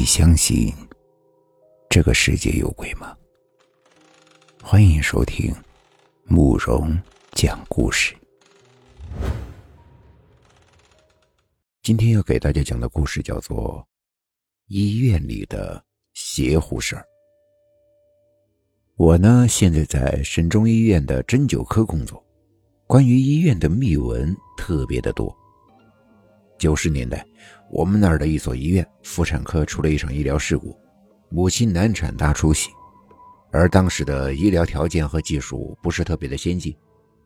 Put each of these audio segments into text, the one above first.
你相信这个世界有鬼吗？欢迎收听慕容讲故事。今天要给大家讲的故事叫做《医院里的邪乎事儿》。我呢，现在在省中医院的针灸科工作，关于医院的秘闻特别的多。九十年代，我们那儿的一所医院妇产科出了一场医疗事故，母亲难产大出血，而当时的医疗条件和技术不是特别的先进，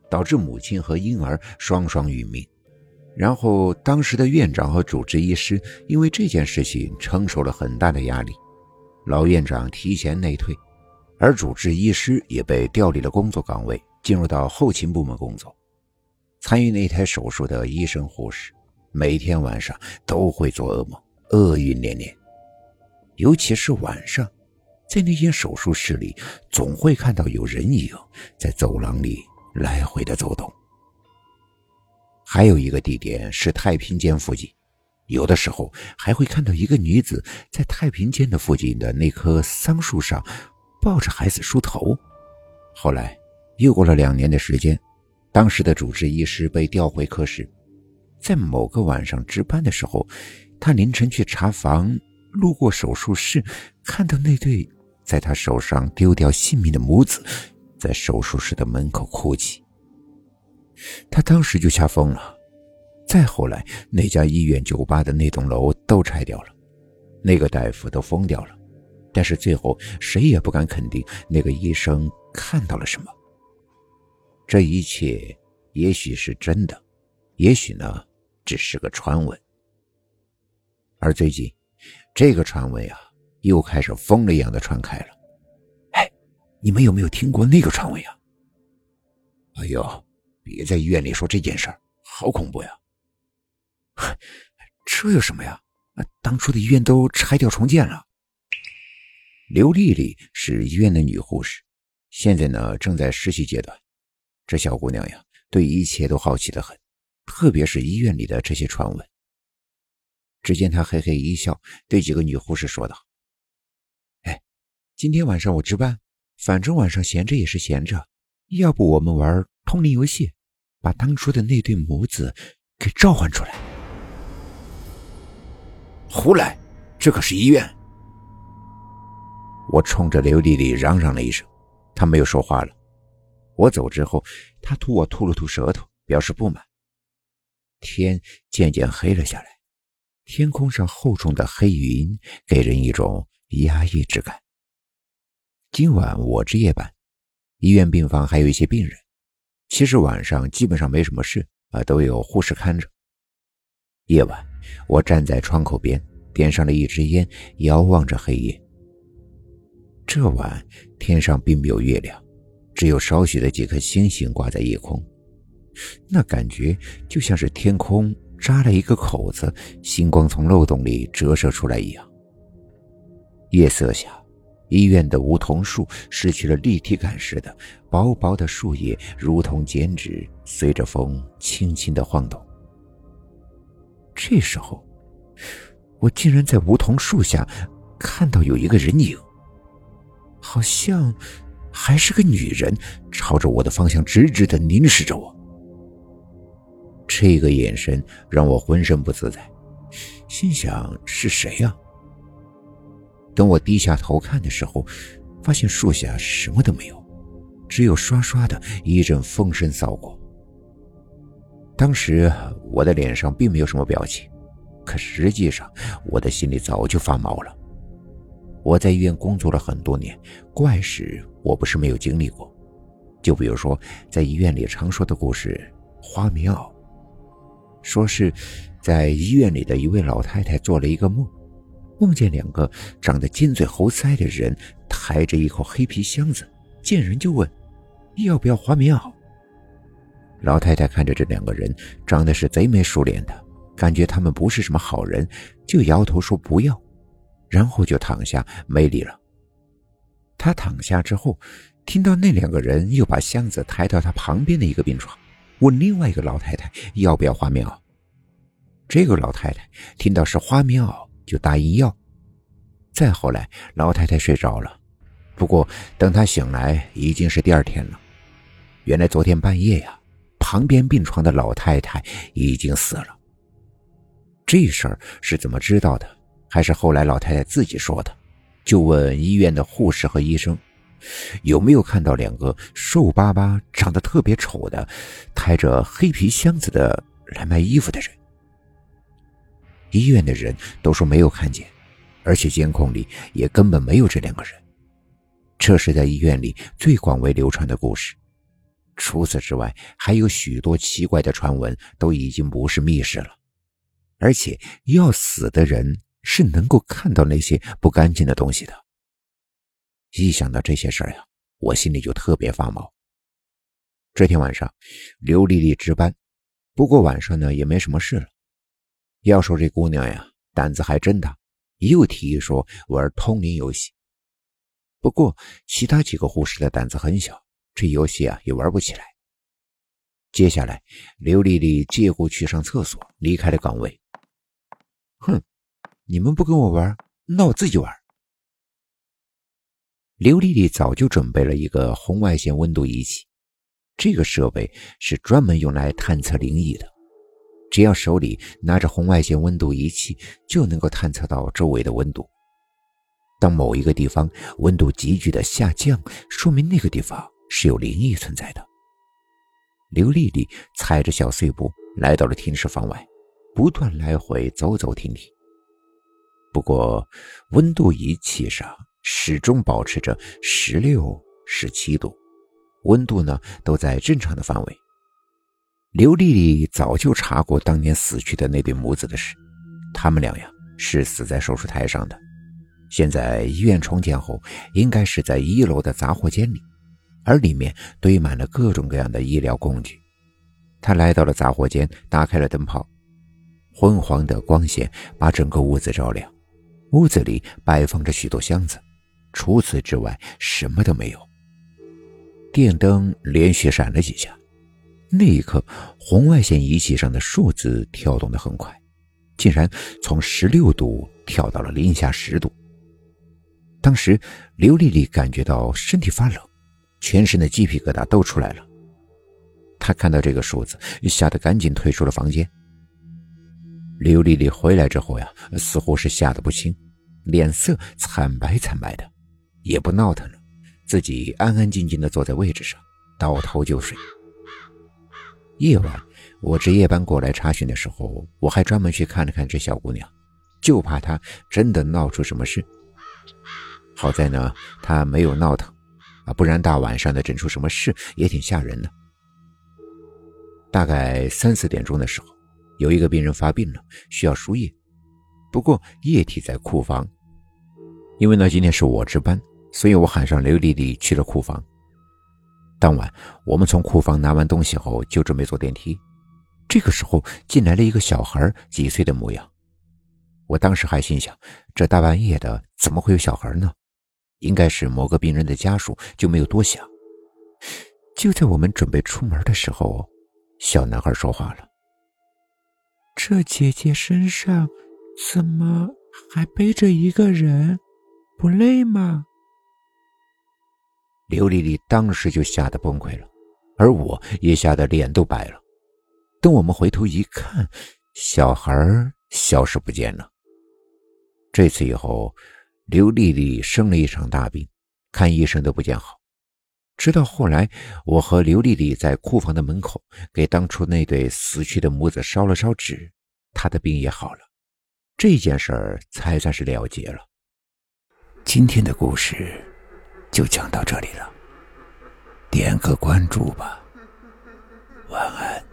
导致母亲和婴儿双双殒命。然后，当时的院长和主治医师因为这件事情承受了很大的压力，老院长提前内退，而主治医师也被调离了工作岗位，进入到后勤部门工作。参与那台手术的医生护士。每天晚上都会做噩梦，厄运连连。尤其是晚上，在那间手术室里，总会看到有人影在走廊里来回的走动。还有一个地点是太平间附近，有的时候还会看到一个女子在太平间的附近的那棵桑树上抱着孩子梳头。后来又过了两年的时间，当时的主治医师被调回科室。在某个晚上值班的时候，他凌晨去查房，路过手术室，看到那对在他手上丢掉性命的母子，在手术室的门口哭泣。他当时就吓疯了。再后来，那家医院酒吧的那栋楼都拆掉了，那个大夫都疯掉了，但是最后谁也不敢肯定那个医生看到了什么。这一切也许是真的，也许呢？只是个传闻，而最近，这个传闻啊，又开始疯了一样的传开了。哎，你们有没有听过那个传闻呀？哎呦，别在医院里说这件事儿，好恐怖呀！这有什么呀？当初的医院都拆掉重建了。刘丽丽是医院的女护士，现在呢正在实习阶段。这小姑娘呀，对一切都好奇的很。特别是医院里的这些传闻。只见他嘿嘿一笑，对几个女护士说道：“哎，今天晚上我值班，反正晚上闲着也是闲着，要不我们玩通灵游戏，把当初的那对母子给召唤出来。”胡来！这可是医院！我冲着刘丽丽嚷嚷了一声，她没有说话了。我走之后，她吐我吐了吐舌头，表示不满。天渐渐黑了下来，天空上厚重的黑云给人一种压抑之感。今晚我值夜班，医院病房还有一些病人。其实晚上基本上没什么事啊，都有护士看着。夜晚，我站在窗口边，点上了一支烟，遥望着黑夜。这晚天上并没有月亮，只有少许的几颗星星挂在夜空。那感觉就像是天空扎了一个口子，星光从漏洞里折射出来一样。夜色下，医院的梧桐树失去了立体感似的，薄薄的树叶如同剪纸，随着风轻轻的晃动。这时候，我竟然在梧桐树下看到有一个人影，好像还是个女人，朝着我的方向直直的凝视着我。这个眼神让我浑身不自在，心想是谁呀？等我低下头看的时候，发现树下什么都没有，只有刷刷的一阵风声扫过。当时我的脸上并没有什么表情，可实际上我的心里早就发毛了。我在医院工作了很多年，怪事我不是没有经历过，就比如说在医院里常说的故事——花棉袄。说是在医院里的一位老太太做了一个梦，梦见两个长得尖嘴猴腮的人抬着一口黑皮箱子，见人就问要不要花棉袄。老太太看着这两个人长得是贼眉鼠脸的，感觉他们不是什么好人，就摇头说不要，然后就躺下没理了。他躺下之后，听到那两个人又把箱子抬到他旁边的一个病床。问另外一个老太太要不要花棉袄，这个老太太听到是花棉袄，就答应要。再后来，老太太睡着了，不过等她醒来，已经是第二天了。原来昨天半夜呀，旁边病床的老太太已经死了。这事儿是怎么知道的？还是后来老太太自己说的？就问医院的护士和医生，有没有看到两个瘦巴巴、长得特别丑的、抬着黑皮箱子的来卖衣服的人？医院的人都说没有看见，而且监控里也根本没有这两个人。这是在医院里最广为流传的故事。除此之外，还有许多奇怪的传闻，都已经不是秘事了。而且要死的人是能够看到那些不干净的东西的。一想到这些事儿呀，我心里就特别发毛。这天晚上，刘丽丽值班，不过晚上呢也没什么事了。要说这姑娘呀，胆子还真大，又提议说玩通灵游戏。不过其他几个护士的胆子很小。这游戏啊也玩不起来。接下来，刘丽丽借故去上厕所，离开了岗位。哼，你们不跟我玩，那我自己玩。刘丽丽早就准备了一个红外线温度仪器，这个设备是专门用来探测灵异的。只要手里拿着红外线温度仪器，就能够探测到周围的温度。当某一个地方温度急剧的下降，说明那个地方。是有灵异存在的。刘丽丽踩着小碎步来到了停尸房外，不断来回走走停停。不过，温度仪器上始终保持着十六、十七度，温度呢都在正常的范围。刘丽丽早就查过当年死去的那对母子的事，他们俩呀是死在手术台上的，现在医院重建后，应该是在一楼的杂货间里。而里面堆满了各种各样的医疗工具。他来到了杂货间，打开了灯泡，昏黄的光线把整个屋子照亮。屋子里摆放着许多箱子，除此之外什么都没有。电灯连续闪了几下，那一刻，红外线仪器上的数字跳动得很快，竟然从十六度跳到了零下十度。当时，刘丽丽感觉到身体发冷。全身的鸡皮疙瘩都出来了。她看到这个数字，吓得赶紧退出了房间。刘丽丽回来之后呀，似乎是吓得不轻，脸色惨白惨白的，也不闹腾了，自己安安静静的坐在位置上，倒头就睡。夜晚，我值夜班过来查询的时候，我还专门去看了看这小姑娘，就怕她真的闹出什么事。好在呢，她没有闹腾。啊，不然大晚上的整出什么事也挺吓人的。大概三四点钟的时候，有一个病人发病了，需要输液，不过液体在库房。因为呢今天是我值班，所以我喊上刘丽丽去了库房。当晚我们从库房拿完东西后，就准备坐电梯。这个时候进来了一个小孩，几岁的模样。我当时还心想，这大半夜的怎么会有小孩呢？应该是某个病人的家属，就没有多想。就在我们准备出门的时候，小男孩说话了：“这姐姐身上怎么还背着一个人？不累吗？”刘丽丽当时就吓得崩溃了，而我也吓得脸都白了。等我们回头一看，小孩消失不见了。这次以后。刘丽丽生了一场大病，看医生都不见好。直到后来，我和刘丽丽在库房的门口给当初那对死去的母子烧了烧纸，她的病也好了。这件事儿才算是了结了。今天的故事就讲到这里了，点个关注吧，晚安。